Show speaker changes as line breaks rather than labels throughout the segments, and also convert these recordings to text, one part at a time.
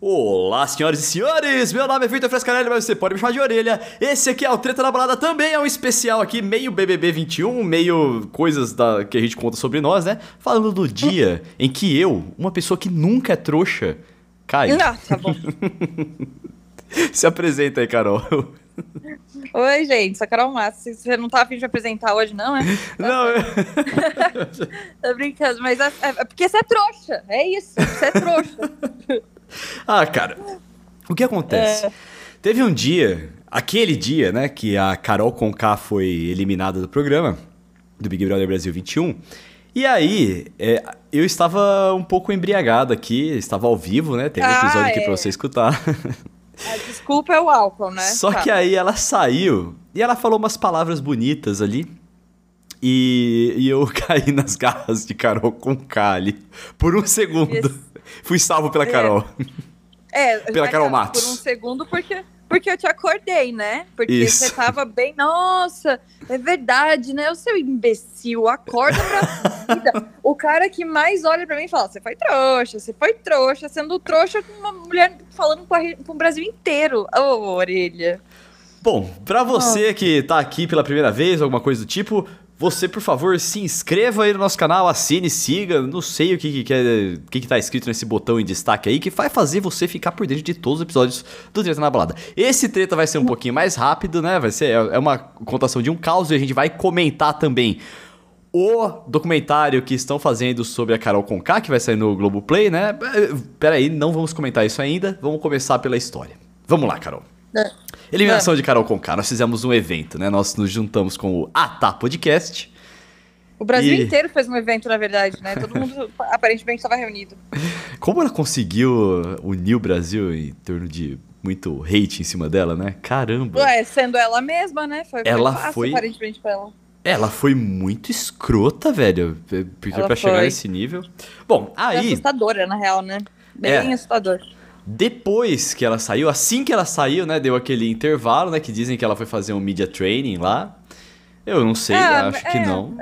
Olá, senhoras e senhores! Meu nome é Vitor Frescarelli, mas você pode me chamar de orelha. Esse aqui é o Treta na Balada, também é um especial aqui, meio BBB 21, meio coisas da, que a gente conta sobre nós, né? Falando do dia em que eu, uma pessoa que nunca é trouxa, cai.
Ah, tá bom.
Se apresenta aí, Carol.
Oi, gente, sou a Carol Massa. Você não tá afim de me apresentar hoje, não, é?
Não, eu...
Tô brincando, mas é, é porque você é trouxa. É isso, você é trouxa.
Ah, cara, o que acontece?
É.
Teve um dia, aquele dia, né, que a Carol Conká foi eliminada do programa, do Big Brother Brasil 21. E aí, é, eu estava um pouco embriagado aqui, estava ao vivo, né? Tem um
Ah,
episódio aqui
é.
pra você escutar.
A desculpa é o álcool, né?
Só
Tá.
que aí ela saiu e ela falou umas palavras bonitas ali. E, e eu caí nas garras de Carol Conká ali. Por um segundo.
Isso.
Fui salvo pela
É.
Carol.
É,
Pela
é,
Carol
por
Matos.
um segundo, porque, porque eu te acordei, né? Porque
Isso.
você tava bem. Nossa, é verdade, né? O seu imbecil, acorda pra vida. O cara que mais olha pra mim e fala: você foi trouxa, você foi trouxa, sendo trouxa com uma mulher falando com, o Brasil inteiro. Ô, orelha.
Bom, pra você que tá aqui pela primeira vez, alguma coisa do tipo, você, por favor, se inscreva aí no nosso canal, assine, siga, não sei o que, que, que, é, que, que tá escrito nesse botão em destaque aí, que vai fazer você ficar por dentro de todos os episódios do Treta na Balada. Esse treta vai ser um pouquinho mais rápido, né? Vai ser é uma contação de um caos e a gente vai comentar também o documentário que estão fazendo sobre a Carol Conká, que vai sair no Globoplay, né? Peraí, não vamos comentar isso ainda, vamos começar pela história. Vamos lá, Carol.
É.
Eliminação de Carol Conká. Nós fizemos um evento, né? Nós nos juntamos com o Atá Podcast.
O Brasil
E-
inteiro fez um evento, na verdade, né? Todo mundo aparentemente estava reunido.
Como ela conseguiu unir o Brasil em torno de muito hate em cima dela, né? Caramba.
Ué, sendo ela mesma, né? Foi,
Ela
fácil,
foi-
aparentemente, pra ela.
Ela foi muito escrota, velho. Porque
Ela
pra chegar
foi.
nesse nível. Bom, aí,
assustadora, na real, né? Bem
É.
assustador.
Depois que ela saiu, assim que ela saiu, né? Deu aquele intervalo, né? Que dizem que ela foi fazer um media training lá. Eu não sei,
Ah,
acho que
é,
não.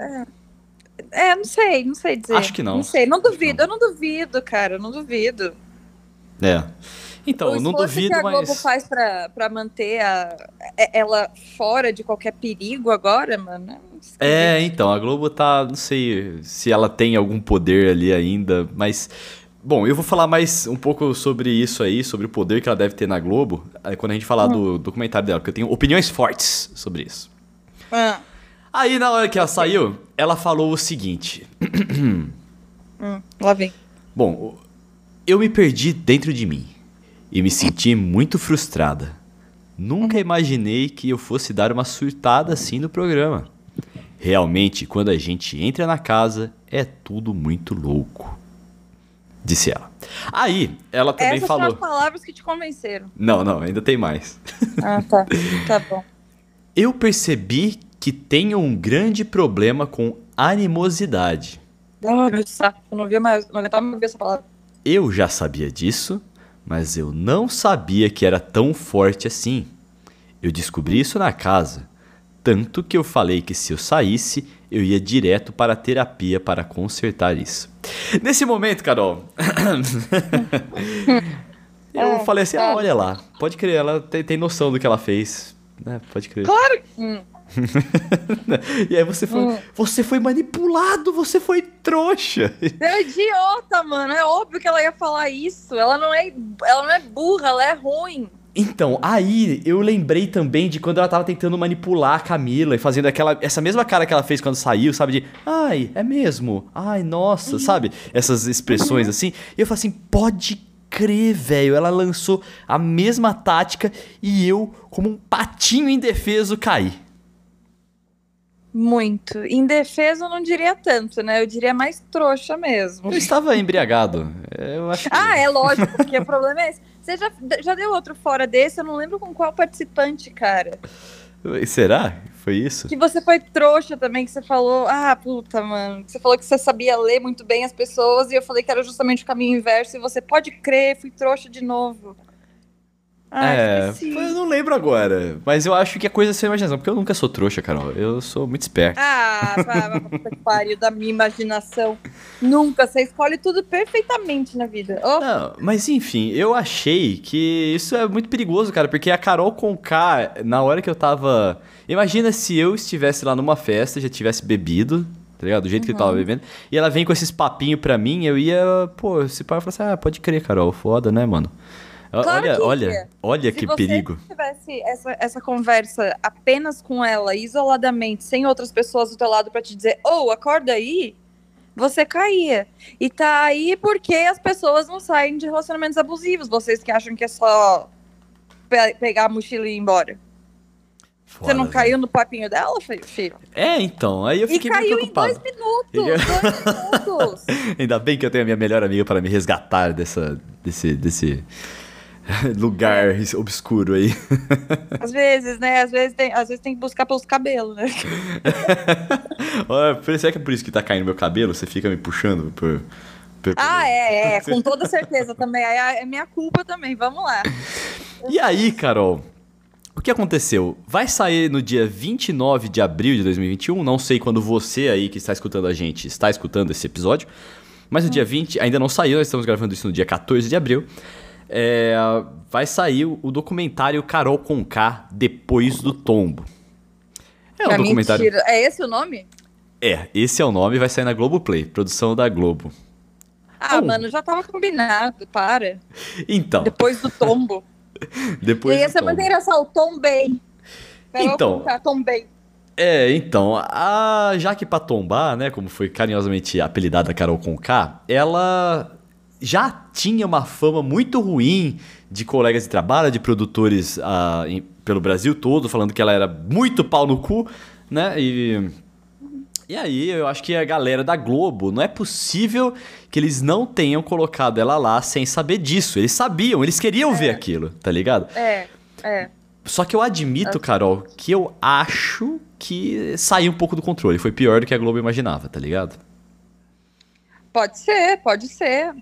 É, não sei, não sei dizer.
Acho que não.
Não sei, não
que
duvido, eu não duvido, cara, eu não duvido.
É. Então,
o
eu não duvido,
que a Globo
mas.
faz pra, pra manter a, é- ela fora de qualquer perigo agora, mano. é.
É, então, a Globo tá. Não sei se ela tem algum poder ali ainda, mas. Bom, eu vou falar mais um pouco sobre isso aí, sobre o poder que ela deve ter na Globo, quando a gente falar do documentário dela, porque eu tenho opiniões fortes sobre isso.
Ah,
Aí, na hora que ela saiu, ela falou o seguinte:
hum, lá vem.
Bom, eu me perdi dentro de mim e me senti muito frustrada. Nunca imaginei que eu fosse dar uma surtada assim no programa. Realmente, quando a gente entra na casa, é tudo muito louco. Disse ela. Aí, ela também
Essas
falou.
são as palavras que te convenceram.
Não, não, ainda tem mais.
Ah, tá. Tá bom.
Eu percebi que tenho um grande problema com animosidade.
Ai, meu saco, eu não via mais, não aguentava mais ver essa palavra.
Eu já sabia disso, mas eu não sabia que era tão forte assim. Eu descobri isso na casa, tanto que eu falei que se eu saísse, eu ia direto para a terapia para consertar isso. Nesse momento, Carol, eu
É,
falei assim: ah,
tá.
olha lá, pode crer, ela tem, tem noção do que ela fez. né? pode crer.
Claro!
E aí você foi,
Hum.
você foi manipulado, você foi trouxa.
É idiota, mano. É óbvio que ela ia falar isso. Ela não é, ela não é burra, ela é ruim.
Então, aí eu lembrei também de quando ela tava tentando manipular a Camila e fazendo aquela essa mesma cara que ela fez quando saiu, sabe? De ai, é mesmo? Ai, nossa, sabe? Essas expressões assim. E eu falei assim: pode crer, velho. Ela lançou a mesma tática e eu, como um patinho indefeso, caí.
Muito. Em defesa, eu não diria tanto, né? Eu diria mais trouxa mesmo.
Eu estava embriagado. Eu acho que...
Ah, é lógico, porque o problema é esse. Você já, já deu outro fora desse? Eu não lembro com qual participante, cara.
Será? Foi isso?
Que você foi trouxa também, que você falou, ah, puta, mano. Que você falou que você sabia ler muito bem as pessoas e eu falei que era justamente o caminho inverso e você pode crer, fui trouxa de novo. Ah,
é,
esqueci.
eu não lembro agora. Mas eu acho que é coisa sem imaginação, porque eu nunca sou trouxa, Carol. Eu sou muito esperto.
Ah, pá, puta que pariu da minha imaginação. Nunca, você escolhe tudo perfeitamente na vida. Oh,
Não, mas enfim, eu achei que isso é muito perigoso, cara, porque a Carol Conká, na hora que eu tava. Imagina se eu estivesse lá numa festa, já tivesse bebido, tá ligado? Do jeito que eu tava bebendo, e ela vem com esses papinhos pra mim, eu ia, pô, esse pai falar assim: ah, pode crer, Carol, foda, né, mano?
Claro
olha,
que
olha, olha
se
que
você
perigo.
tivesse essa, essa conversa apenas com ela, isoladamente, sem outras pessoas do teu lado pra te dizer, ô, acorda aí, você caía. E tá aí porque as pessoas não saem de relacionamentos abusivos. Vocês que acham que é só pe- pegar a mochila e ir embora. você não
velho.
caiu no papinho dela, fi- filho?
É, então, aí eu
E
fiquei meio
caiu em dois minutos! Dois minutos!
Ainda bem que eu tenho a minha melhor amiga para me resgatar dessa, desse, desse lugar obscuro aí.
Às vezes, né? Às vezes tem, às vezes tem que buscar pelos cabelos, né?
Olha, Será que é por isso que tá caindo meu cabelo? Você fica me puxando por. por-
Ah, é, é, com toda certeza também. É minha culpa também, vamos lá.
E aí, Carol? O que aconteceu? Vai sair no dia 29 de abril de 2021. Não sei quando você aí que está escutando a gente está escutando esse episódio. Mas no dia 20, ainda não saiu, nós estamos gravando isso no dia 14 de abril. É, vai sair o documentário Carol Conká Depois do Tombo. É um
Ah,
documentário.
mentira. É esse o nome?
É, esse é o nome, vai sair na Globoplay, produção da Globo.
Ah,
Oh.
mano, já tava combinado, para.
Então,
Depois do tombo.
depois
e ia
do
ser muito engraçado, tombei.
Então.
Tombei.
É, então, a Jaque pra tombar, né, como foi carinhosamente apelidada Carol Conká, ela já tinha uma fama muito ruim de colegas de trabalho, de produtores ah, em- pelo Brasil todo, falando que ela era muito pau no cu, né, e... E aí, eu acho que a galera da Globo, não é possível que eles não tenham colocado ela lá sem saber disso. Eles sabiam, eles queriam ver aquilo, tá ligado?
É, é.
Só que eu admito, Carol, que eu acho que saiu um pouco do controle. Foi pior do que a Globo imaginava, tá ligado?
Pode ser, pode ser.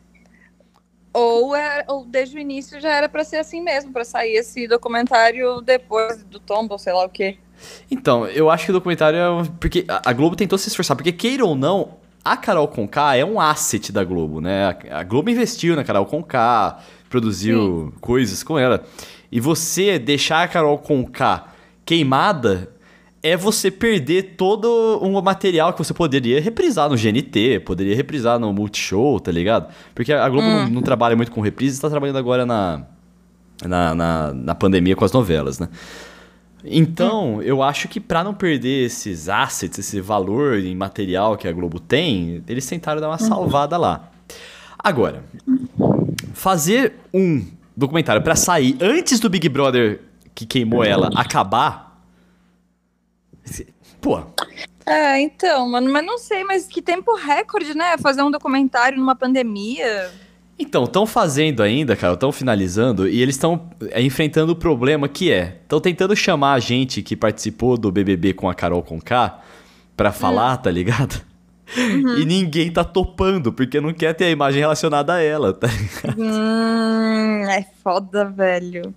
Ou, é, ou desde o início já era pra ser assim mesmo, pra sair esse documentário depois do tombo, ou sei lá o quê.
Então, eu acho que o documentário é. Porque a Globo tentou se esforçar. Porque, queira ou não, a Carol Conká é um asset da Globo, né? A Globo investiu na Carol Conká, produziu coisas com ela. E você deixar a Carol Conká queimada é você perder todo um material que você poderia reprisar no GNT, poderia reprisar no Multishow, tá ligado? Porque a Globo não, não trabalha muito com reprises, tá trabalhando agora na, na, na, na pandemia com as novelas, né? Então, eu acho que pra não perder esses assets, esse valor em material que a Globo tem, eles tentaram dar uma salvada lá. Agora, fazer um documentário pra sair antes do Big Brother que queimou ela acabar. Pô,
É, então, mano, mas não sei, mas que tempo recorde, né? Fazer um documentário numa pandemia.
Então, estão fazendo ainda, cara, estão finalizando e eles estão enfrentando o problema que é, estão tentando chamar a gente que participou do BBB com a Carol Conká pra falar, tá ligado? E ninguém tá topando, porque não quer ter a imagem relacionada a ela, tá ligado?
Hum, é foda, velho.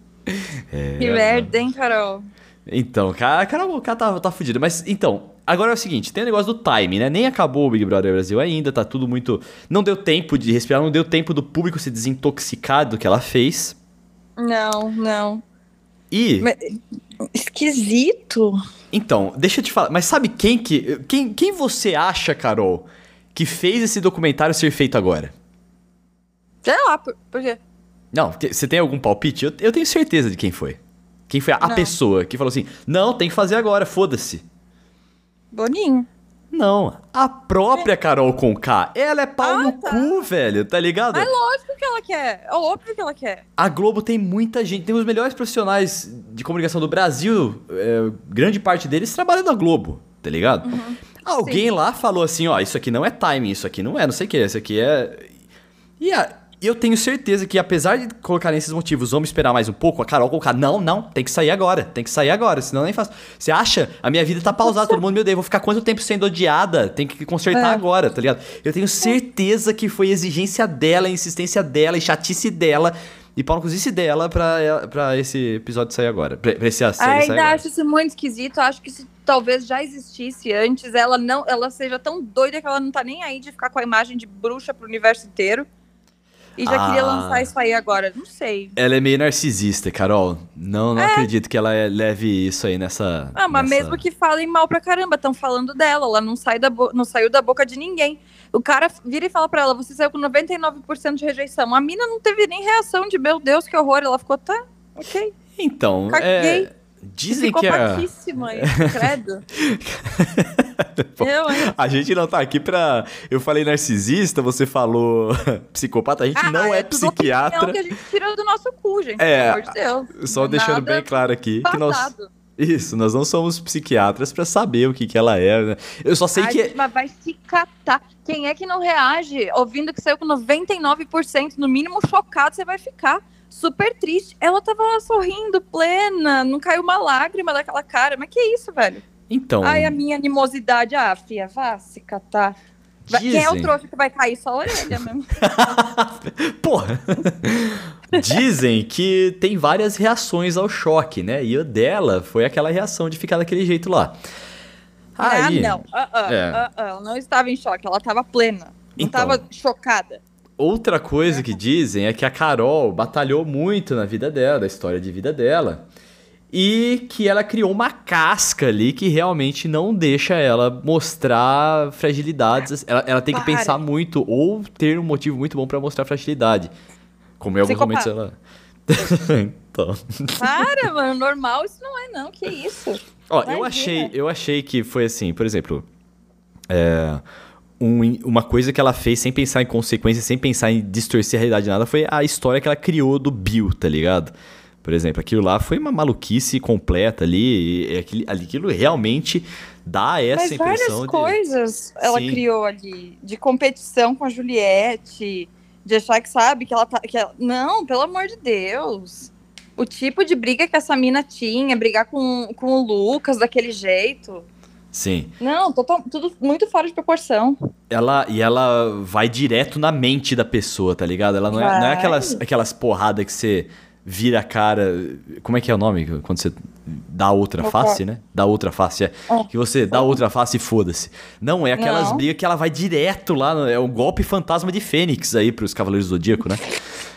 É,
que merda, hein, Carol?
Então, cara, a Carol Conká tá, tá fudida. Mas, então, agora é o seguinte, tem o negócio do time, né? Nem acabou o Big Brother Brasil ainda, tá tudo muito... Não deu tempo de respirar, não deu tempo do público se desintoxicar do que ela fez.
Não, não.
E...
Mas- Esquisito.
Então, deixa eu te falar, mas sabe quem que. Quem, quem você acha, Carol, que fez esse documentário ser feito agora?
Sei lá, por, por quê?
Não, você tem algum palpite? Eu, eu tenho certeza de quem foi. Quem foi a, pessoa que falou assim: não, tem que fazer agora, foda-se.
Boninho.
Não, a própria Carol Conká, ela é pau
Ah,
no
tá.
cu, velho, tá ligado?
Mas lógico que ela quer. É óbvio que ela quer.
A Globo tem muita gente, tem os melhores profissionais de comunicação do Brasil, é, grande parte deles trabalham na Globo, tá ligado? Alguém lá falou assim, ó, isso aqui não é timing, isso aqui não é, não sei o que, isso aqui é... E a- eu tenho certeza que apesar de colocarem esses motivos, vamos esperar mais um pouco, a Carol colocar, não, não, tem que sair agora, tem que sair agora, senão eu nem faço. Você acha? A minha vida tá pausada, todo mundo, meu Deus, vou ficar quanto tempo sendo odiada? Tem que consertar
É.
agora, tá ligado? Eu tenho certeza que foi exigência dela, insistência dela e chatice dela E pau no cozice dela pra, pra esse episódio sair agora. Pra, pra esse sair
Ainda
agora.
acho isso muito esquisito. Acho que se talvez já existisse antes, ela não, ela seja tão doida que ela não tá nem aí de ficar com a imagem de bruxa pro universo inteiro. E já
Ah.
queria lançar isso aí agora. Não sei.
Ela é meio narcisista, Carol. Não, não acredito que ela é- leve isso aí nessa.
Ah, mas
nessa-
mesmo que falem mal pra caramba, estão falando dela, ela não, sai da não saiu da boca de ninguém. O cara vira e fala pra ela, você saiu com 99% de rejeição. A mina não teve nem reação de, meu Deus, que horror. Ela ficou, tá, ok.
Então,
Caguei.
é, dizem que
hein? credo. Eu, hein?
a gente não tá aqui pra. Eu falei narcisista, você falou psicopata. A gente não é,
opinião
psiquiatra.
que a gente tira do nosso cu, gente.
É,
pelo amor de Deus.
Só deixando
Nada
bem claro aqui que nós.
Passado.
Isso, nós não somos psiquiatras pra saber o que, que ela é. né? Eu só sei
Ai,
que.
gente, mas vai se catar. Quem é que não reage? Ouvindo que saiu com 99%, no mínimo chocado, você vai ficar super triste. Ela tava lá sorrindo, plena, não caiu uma lágrima daquela cara. Mas que isso, velho?
Então.
Ai, a minha animosidade. Ah, fia, vá se catar. Vai- Quem é o
Dizem.
trouxa que vai cair? Só a orelha mesmo.
Porra! Dizem que tem várias reações ao choque, né? E a dela foi aquela reação de ficar daquele jeito lá. Aí,
Ah, não. Ah, ah,
É.
ah, ah, Ela não estava em choque, ela estava plena. Não
Então.
estava chocada.
Outra coisa que dizem é que a Carol batalhou muito na vida dela, da história de vida dela. E que ela criou uma casca ali que realmente não deixa ela mostrar fragilidades. Ela, ela tem que
Para.
pensar muito ou ter um motivo muito bom pra mostrar fragilidade. Como em alguns momentos ela. então.
Para, mano, normal isso não é, não. Que isso?
Ó, eu achei, eu achei que foi assim, por exemplo, é, um- uma coisa que ela fez sem pensar em consequências, sem pensar em distorcer a realidade de nada, foi a história que ela criou do Bill, tá ligado? Por exemplo, aquilo lá foi uma maluquice completa ali, e aquilo, ali- aquilo realmente dá essa
Mas
impressão
várias
de...
coisas ela
Sim.
criou ali. De competição com a Juliette. De achar que sabe que ela tá. Que ela... Não, pelo amor de Deus. O tipo de briga que essa mina tinha, brigar com, com o Lucas daquele jeito.
Sim.
Não, total- tudo muito fora de proporção.
Ela, e ela vai direto na mente da pessoa, tá ligado? Ela não é, não é
Vai.
aquelas, aquelas porradas que você vira a cara. Como é que é o nome? Quando você dá outra face, né? Dá outra face, é.
É.
Que você dá outra face e foda-se. Não, é aquelas
Não.
brigas que ela vai direto lá. É o golpe fantasma de Fênix aí pros Cavaleiros do Zodíaco, né?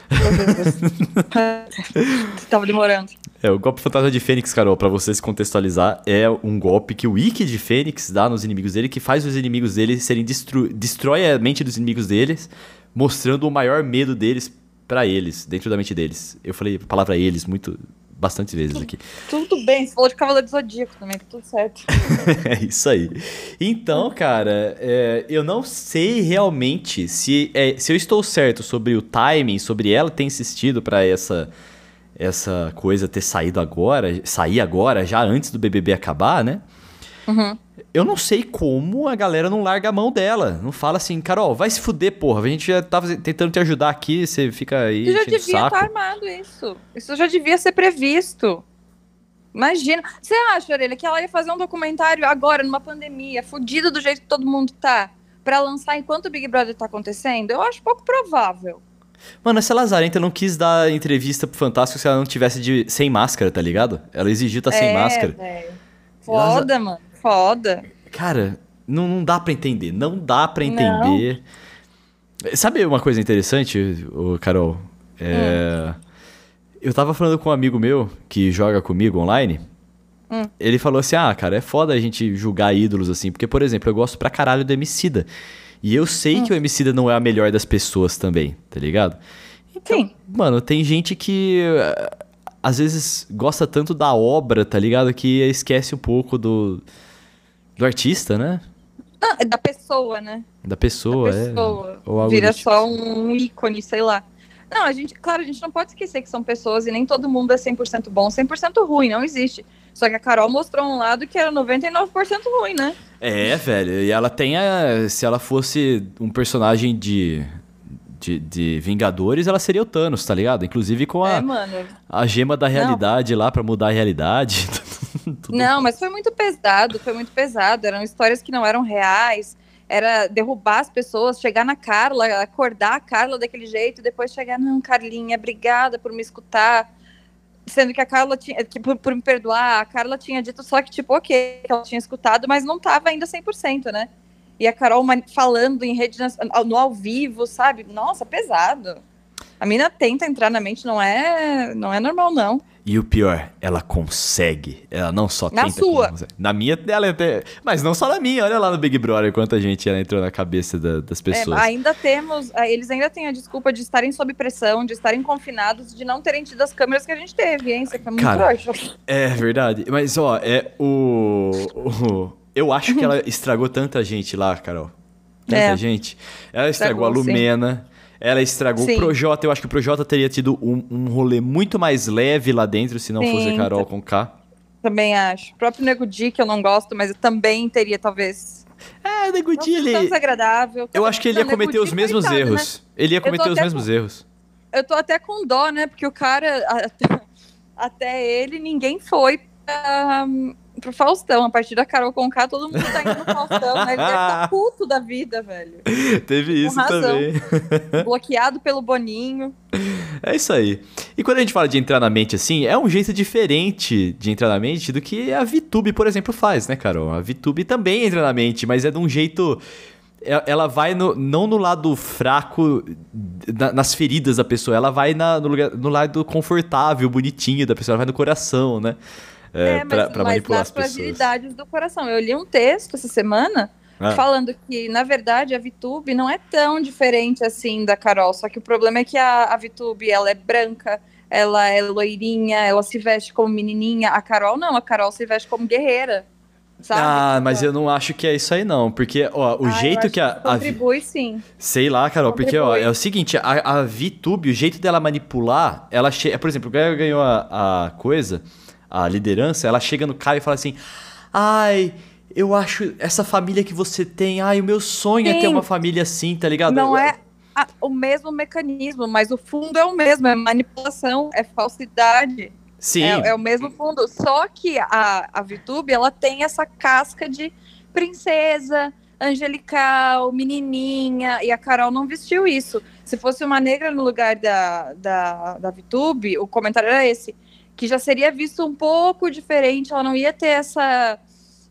Tava demorando.
É, o golpe fantasma de Fênix, Carol, pra você se contextualizar, é um golpe que o Ikki de Fênix dá nos inimigos dele, que faz os inimigos dele serem destru... destrói a mente dos inimigos deles, mostrando o maior medo deles pra eles, dentro da mente deles. Eu falei a palavra eles muito bastante vezes aqui.
Tudo bem, você falou de Cavaleiro do Zodíaco também, tá tudo certo.
é isso aí. Então, cara, é, eu não sei realmente se, é, se eu estou certo sobre o timing, sobre ela ter insistido pra essa essa coisa ter saído agora, sair agora, já antes do BBB acabar, né?
Uhum.
Eu não sei como a galera não larga a mão dela. Não fala assim, Carol, vai se fuder, porra. A gente já tava tentando te ajudar aqui, você fica aí
Isso já devia estar armado, isso. Isso já devia ser previsto. Imagina. Você acha, Orelha, que ela ia fazer um documentário agora, numa pandemia, fudido do jeito que todo mundo tá, pra lançar enquanto o Big Brother tá acontecendo? Eu acho pouco provável.
Mano, essa Lazarenta não quis dar entrevista pro Fantástico se ela não tivesse de, sem máscara, tá ligado? Ela exigiu tá sem
é,
máscara.
velho. Foda, mano. Foda.
Cara, não, não dá pra entender. Não dá pra entender. Sabe uma coisa interessante, Carol? É, Eu tava falando com um amigo meu que joga comigo online.
Hum.
Ele falou assim: Ah, cara, é foda a gente julgar ídolos assim. Porque, por exemplo, eu gosto pra caralho do Emicida. E eu sei que o Emicida não é a melhor das pessoas também, tá ligado? Então,
Sim.
Mano, tem gente que eh, às vezes gosta tanto da obra, tá ligado? Que esquece um pouco do, do artista, né?
Ah, é da pessoa, né?
Da pessoa,
da
é.
pessoa.
Ou algo
Vira
tipo.
só um ícone, sei lá. Não, a gente, claro, a gente não pode esquecer que são pessoas e nem todo mundo é 100% bom, 100% ruim, não existe. Só que a Carol mostrou um lado que era 99% ruim, né?
É, velho. E ela tem a. Se ela fosse um personagem de, de, de Vingadores, ela seria o Thanos, tá ligado? Inclusive com a,
É, mano.
a gema da realidade lá pra mudar a realidade.
Não, mas foi muito pesado, foi muito pesado. Eram histórias que não eram reais. era derrubar as pessoas, chegar na Carla, acordar a Carla daquele jeito, e depois chegar, não, Carlinha, obrigada por me escutar. Sendo que a Carla tinha, que, por, por me perdoar, a Carla tinha dito só que, tipo, ok, que ela tinha escutado, mas não tava ainda 100%, né? E a Carol falando em rede no ao vivo, sabe? Nossa, pesado. A mina tenta entrar na mente, não é, não é normal, não.
E o pior, ela consegue. Ela não só
na
tenta.
Sua.
Na minha, ela até. Mas não só na minha. Olha lá no Big Brother quanta gente ela entrou na cabeça da, das é, pessoas.
É, ainda temos. Eles ainda têm a desculpa de estarem sob pressão, de estarem confinados, de não terem tido as câmeras que a gente teve, hein? Você foi muito Cara,
É verdade. Mas, ó, é o, o. eu acho que ela estragou tanta gente lá, Carol. Tanta é. gente. Ela estragou, estragou a Lumena. Sim ela estragou Sim. o Projota. Eu acho que o Projota teria tido um, um rolê muito mais leve lá dentro se não Sim, fosse a Carol com K.
Também acho. O próprio Nego Di, que eu não gosto, mas eu também teria, talvez.
É, Nego Di, ele.
Tão desagradável.
Eu acho que ele ia cometer os mesmos coitado, erros. Né? Ele ia cometer os mesmos
com...
erros.
Eu tô até com dó, né? Porque o cara. Até ele, ninguém foi pra, pro Faustão. A partir da Carol Conká, todo mundo tá indo no Faustão, né? Ele deve tá puto da vida, velho.
Teve isso também.
Bloqueado pelo Boninho.
É isso aí. E quando a gente fala de entrar na mente assim, é um jeito diferente de entrar na mente do que a VTube, por exemplo, faz, né, Carol? A VTube também entra na mente, mas é de um jeito é, ela vai no, não no lado fraco nas feridas da pessoa, ela vai na, no, lugar, no lado confortável, bonitinho da pessoa, ela vai no coração, né?
É, é mas, pra, manipular as pessoas. fragilidades do coração. Eu li um texto essa semana ah. falando que, na verdade, a VTube não é tão diferente assim da Carol, só que o problema é que a, a VTube, ela é branca, ela é loirinha, ela se veste como menininha. A Carol não, a Carol se veste como guerreira. Sabe?
Ah, mas eu não acho que é isso aí, não. Porque, ó, o ah, jeito que a.
Que contribui,
a,
sim.
Sei lá, Carol, contribui. porque, ó, é o seguinte, a, a VTube, o jeito dela manipular, ela chega. Por exemplo, o Gaia ganhou a, a coisa a liderança, ela chega no cara e fala assim: ai. Eu acho essa família que você tem, ai, o meu sonho Sim. é ter uma família assim, tá ligado?
Não é a, o mesmo mecanismo, mas o fundo é o mesmo, é manipulação, é falsidade.
Sim.
É, é o mesmo fundo. Só que a, a VTube, ela tem essa casca de princesa, angelical, menininha, e a Carol não vestiu isso. Se fosse uma negra no lugar da, da, da VTube, o comentário era esse que já seria visto um pouco diferente, ela não ia ter essa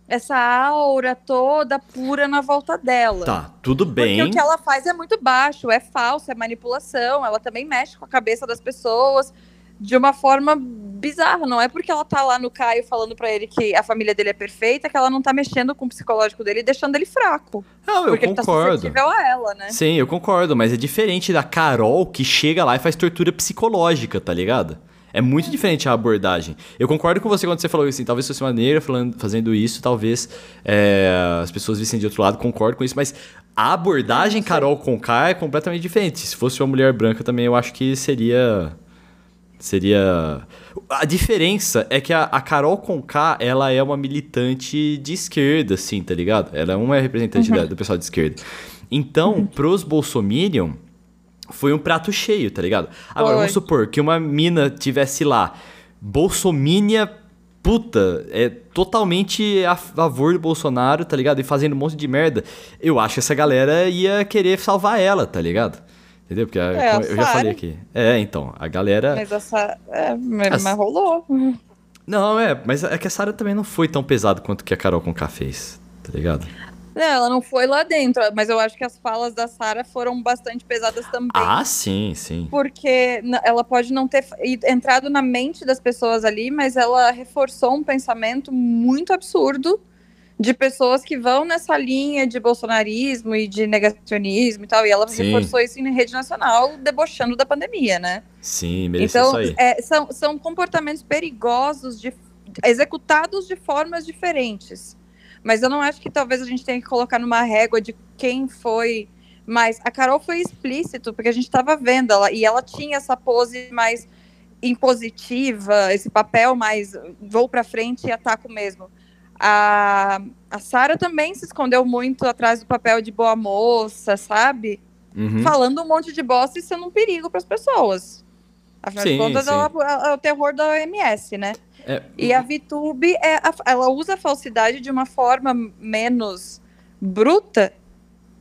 essa aura toda pura na volta dela.
Tá, tudo bem.
Porque o que ela faz é muito baixo, é falso, é manipulação, ela também mexe com a cabeça das pessoas de uma forma bizarra. Não é porque ela tá lá no Caio falando para ele que a família dele é perfeita que ela não tá mexendo com o psicológico dele e deixando ele fraco.
Não, eu
porque
concordo.
Ele tá a ela, né?
Sim, eu concordo, mas é diferente da Carol que chega lá e faz tortura psicológica, tá ligado? É muito diferente a abordagem. Eu concordo com você quando você falou assim, talvez fosse uma negra falando, fazendo isso, talvez é, as pessoas vissem de outro lado, concordo com isso, mas a abordagem Carol Conká é completamente diferente. Se fosse uma mulher branca também, eu acho que seria. Seria. A diferença é que a, a Carol Conká, ela é uma militante de esquerda, assim, tá ligado? Ela é uma representante uhum. da, do pessoal de esquerda. Então, uhum. pros Bolsominion, foi um prato cheio, tá ligado? Agora, Oi. vamos supor que uma mina tivesse lá, bolsomínia puta, é totalmente a favor do Bolsonaro, tá ligado? E fazendo um monte de merda. Eu acho que essa galera ia querer salvar ela, tá ligado? Entendeu? Porque é, eu já falei aqui. É, então, a galera.
Mas essa. É, mas, rolou.
Não, é, mas é que a Sarah também não foi tão pesado quanto que a Carol com K fez, tá ligado?
Não, ela não foi lá dentro, mas eu acho que as falas da Sara foram bastante pesadas também.
Ah, sim, sim.
Porque ela pode não ter entrado na mente das pessoas ali, mas ela reforçou um pensamento muito absurdo de pessoas que vão nessa linha de bolsonarismo e de negacionismo e tal, e ela Sim. reforçou isso em rede nacional, debochando da pandemia, né?
Sim, mereceu
então, isso aí. É, são, são comportamentos perigosos, de, executados de formas diferentes. Mas eu não acho que talvez a gente tenha que colocar numa régua de quem foi mais. A Carol foi explícito, porque a gente estava vendo ela, e ela tinha essa pose mais impositiva, esse papel mais vou para frente e ataco mesmo. A, a Sara também se escondeu muito atrás do papel de boa moça, sabe? Uhum. Falando um monte de bosta e sendo um perigo para as pessoas. Afinal sim, de contas, ela, é o terror da OMS, né? É, e a VTube, é a, ela usa a falsidade de uma forma menos bruta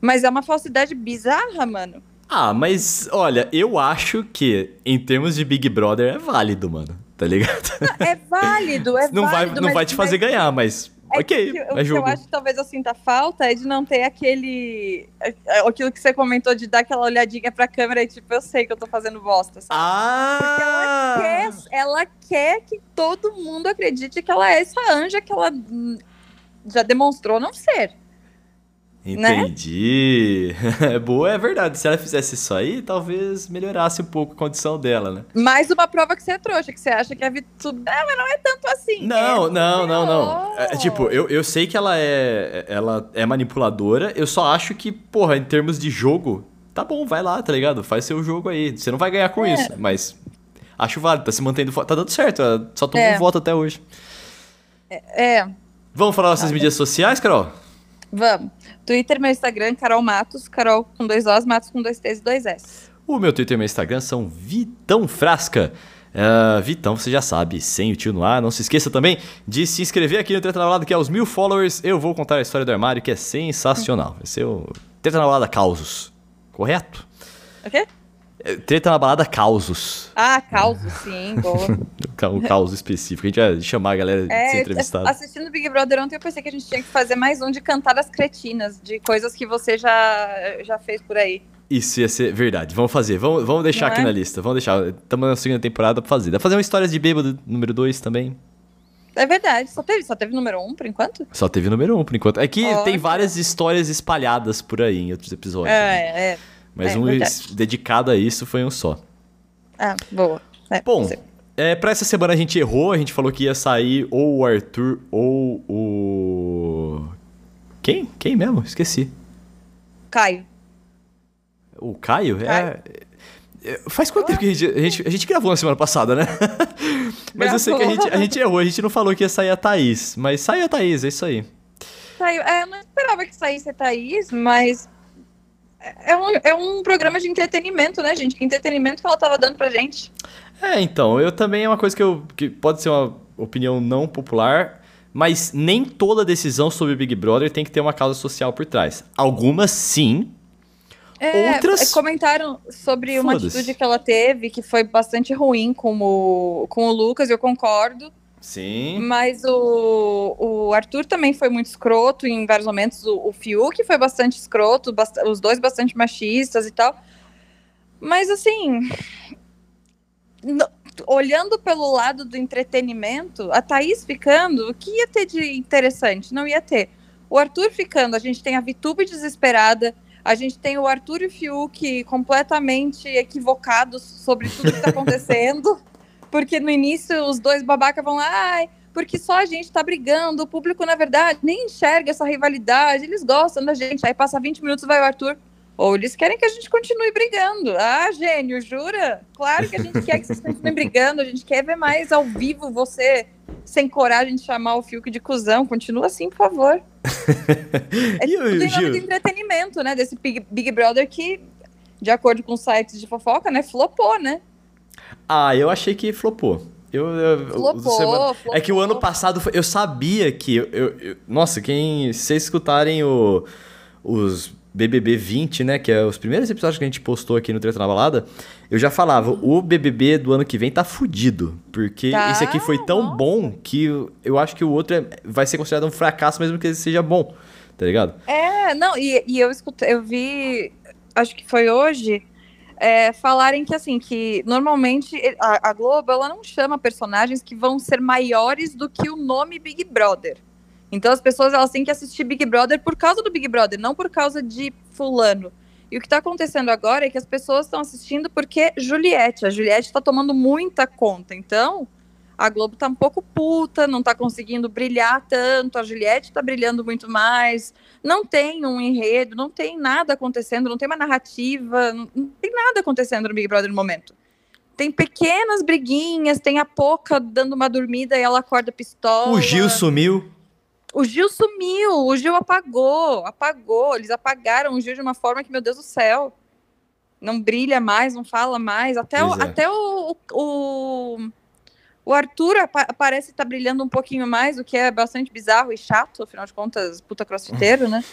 Mas é uma falsidade bizarra, mano.
Ah, mas olha, eu acho que em termos de Big Brother é válido, mano. Tá ligado?
É válido, é
não
válido.
vai, não vai te fazer mas... ganhar, mas
é
ok,
que,
é
o
jogo.
que eu acho que talvez eu sinta falta é de não ter aquele. Aquilo que você comentou de dar aquela olhadinha pra câmera e tipo, eu sei que eu tô fazendo bosta, sabe?
Ah!
Porque ela quer, ela quer que todo mundo acredite que ela é essa anja que ela já demonstrou não ser.
Entendi. Né? Boa, é verdade. Se ela fizesse isso aí, talvez melhorasse um pouco a condição dela, né?
Mais uma prova que você é trouxa, que você acha que a Vitube. Ah, mas não é tanto assim.
Não,
é
não, não, não. É, tipo, eu, eu sei que ela é, ela é manipuladora, eu só acho que, porra, em termos de jogo, tá bom, vai lá, tá ligado? Faz seu jogo aí. Você não vai ganhar com é. isso, mas acho válido, tá se mantendo. Tá dando certo, só todo é. mundo vota até hoje.
É. é.
Vamos falar nossas mídias sociais, Carol?
Vamos. Twitter, meu Instagram, Carol Matos, Carol com dois Os, Matos com dois T's e dois S.
O meu Twitter e meu Instagram são Vitão Frasca. Uh, Vitão, você já sabe, sem o tio no ar. Não se esqueça também de se inscrever aqui no Treta na Balada, que é os mil followers. Eu vou contar a história do armário, que é sensacional. Vai ser o Treta na Balada Causos. Correto?
O quê?
É, treta na balada causos.
Ah, causos, sim, boa.
um caos específico. A gente vai chamar a galera é, de ser entrevistada.
Assistindo Big Brother ontem, eu pensei que a gente tinha que fazer mais um de cantar as cretinas, de coisas que você já, já fez por aí.
Isso ia ser verdade. Vamos fazer. Vamos, vamos deixar Não aqui é? na lista. Vamos deixar. Estamos na segunda temporada pra fazer. Dá pra fazer uma histórias de bêbado número 2 também.
É verdade. Só teve, só teve número 1 um, por enquanto?
Só teve número 1 um, por enquanto. É que tem várias histórias espalhadas por aí em outros episódios. É,
né? é.
Mas é, um verdade. dedicado a isso foi um só.
Ah, boa. É,
Bom, é, pra essa semana a gente errou, a gente falou que ia sair ou o Arthur ou o. Quem? Quem mesmo? Esqueci.
Caio.
O Caio? É, Caio. É... Faz quanto tempo que a gente, a gente, a gente gravou na semana passada, né? mas eu sei que a gente, a gente errou, a gente não falou que ia sair a Thaís. Mas saiu a Thaís, é isso aí.
Saiu. É, eu não esperava que saísse a Thaís, mas é um, é um programa de entretenimento, né, gente? Que entretenimento que ela tava dando pra gente.
É, então, eu também é uma coisa que, eu, que pode ser uma opinião não popular, mas nem toda decisão sobre Big Brother tem que ter uma causa social por trás. Algumas sim.
É, outras. Comentaram sobre uma atitude que ela teve que foi bastante ruim com o, com o Lucas, eu concordo.
Sim.
Mas o, o Arthur também foi muito escroto em vários momentos. O, o Fiuk foi bastante escroto, bast os dois bastante machistas e tal. Mas assim. No, olhando pelo lado do entretenimento, a Thaís ficando, o que ia ter de interessante? Não ia ter. O Arthur ficando, a gente tem a Vitube desesperada, a gente tem o Arthur e o Fiuk completamente equivocados sobre tudo que está acontecendo. Porque no início os dois babacas vão lá, ai, porque só a gente tá brigando, o público, na verdade, nem enxerga essa rivalidade, eles gostam da gente. Aí passa 20 minutos vai o Arthur. Ou eles querem que a gente continue brigando. Ah, gênio, jura? Claro que a gente quer que vocês continuem brigando, a gente quer ver mais ao vivo você sem coragem de chamar o Fiuk de cuzão. Continua assim, por favor. é tudo em nome de entretenimento, né? Desse Big, Big Brother que, de acordo com sites de fofoca, né, flopou, né?
Ah, eu achei que flopou. Eu, eu,
flopou, semana...
flopou. É que o ano passado eu sabia que. Eu, eu, nossa, quem. Se vocês escutarem o, os BBB 20, né? Que é os primeiros episódios que a gente postou aqui no Treta na Balada. Eu já falava, o BBB do ano que vem tá fudido. Porque tá, esse aqui foi tão nossa. bom que eu acho que o outro é, vai ser considerado um fracasso, mesmo que ele seja bom. Tá ligado?
É, não, e, e eu escutei, eu vi. Acho que foi hoje é, falarem que assim que normalmente a, a, Globo ela não chama personagens que vão ser maiores do que o nome Big Brother. Então as pessoas elas têm que assistir Big Brother por causa do Big Brother, não por causa de fulano. E o que está acontecendo agora é que as pessoas estão assistindo porque Juliette, a Juliette está tomando muita conta. Então a Globo tá um pouco puta, não tá conseguindo brilhar tanto, a Juliette tá brilhando muito mais, não tem um enredo, não tem nada acontecendo, não tem uma narrativa, não, não tem nada acontecendo no Big Brother no momento. Tem pequenas briguinhas, tem a Poca dando uma dormida e ela acorda pistola.
O Gil sumiu.
O Gil sumiu, o Gil apagou, apagou, eles apagaram o Gil de uma forma que, meu Deus do céu, não brilha mais, não fala mais, até, o, é. até o, o o Arthur parece estar tá brilhando um pouquinho mais, o que é bastante bizarro e chato, afinal de contas, puta crossfiteiro, né?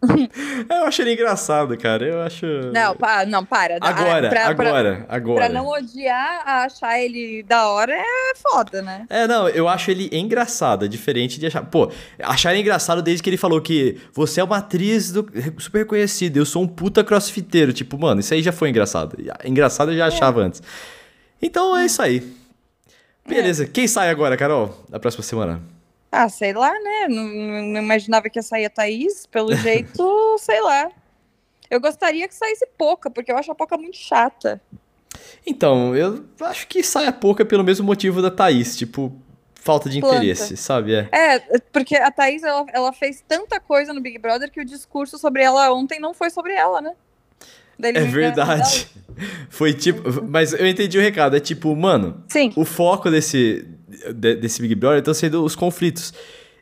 eu acho ele engraçado, cara. Eu acho.
Não, pa, não para.
Agora,
pra,
agora,
pra,
agora.
Pra não odiar, achar ele da hora é foda, né?
É, não, eu acho ele engraçado, é diferente de achar. Pô, achar ele engraçado desde que ele falou que você é uma atriz do... super reconhecida, eu sou um puta crossfiteiro. Tipo, mano, isso aí já foi engraçado. Engraçado eu já achava é. antes. Então é isso aí. Beleza. É. Quem sai agora, Carol, na próxima semana?
Ah, sei lá, né? Não, não imaginava que ia sair a Thaís, pelo jeito, sei lá. Eu gostaria que saísse pouca, porque eu acho a pouca muito chata.
Então, eu acho que sai a pouca pelo mesmo motivo da Thaís, tipo, falta de Planta. interesse, sabe?
É. é, porque a Thaís, ela, ela fez tanta coisa no Big Brother que o discurso sobre ela ontem não foi sobre ela, né?
É verdade. Foi tipo. Mas eu entendi o recado. É tipo, mano.
Sim.
O foco desse, desse Big Brother estão sendo os conflitos.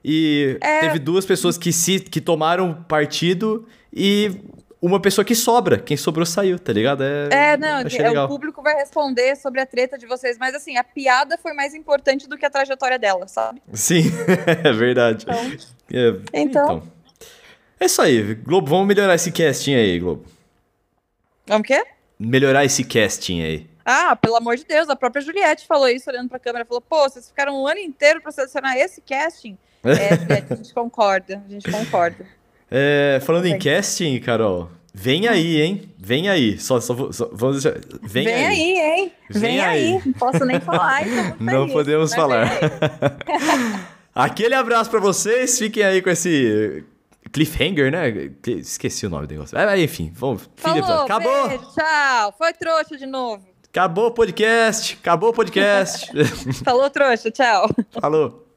E é... teve duas pessoas que se que tomaram partido e uma pessoa que sobra. Quem sobrou saiu, tá ligado?
É, é não, é, o público vai responder sobre a treta de vocês, mas assim, a piada foi mais importante do que a trajetória dela, sabe?
Sim, é verdade.
Então, é, então... então.
É isso aí, Globo. Vamos melhorar esse casting aí, Globo.
Vamos o quê?
Melhorar esse casting aí.
Ah, pelo amor de Deus, a própria Juliette falou isso olhando pra câmera. Falou, pô, vocês ficaram um ano inteiro pra selecionar esse casting. É, Juliette, a gente concorda, a gente concorda.
É, falando em casting, Carol, vem aí, hein? Vem aí. Só, só, só vamos deixar. Vem,
vem aí. aí. hein? Vem, vem aí. aí. Não posso nem falar, então.
Não podemos falar. Aquele abraço para vocês. Fiquem aí com esse Cliffhanger, né? Esqueci o nome do negócio. Mas, enfim, vamos.
Falou, Acabou. Beijo, tchau. Foi trouxa de novo.
Acabou o podcast. Acabou o podcast.
Falou, trouxa. Tchau.
Falou.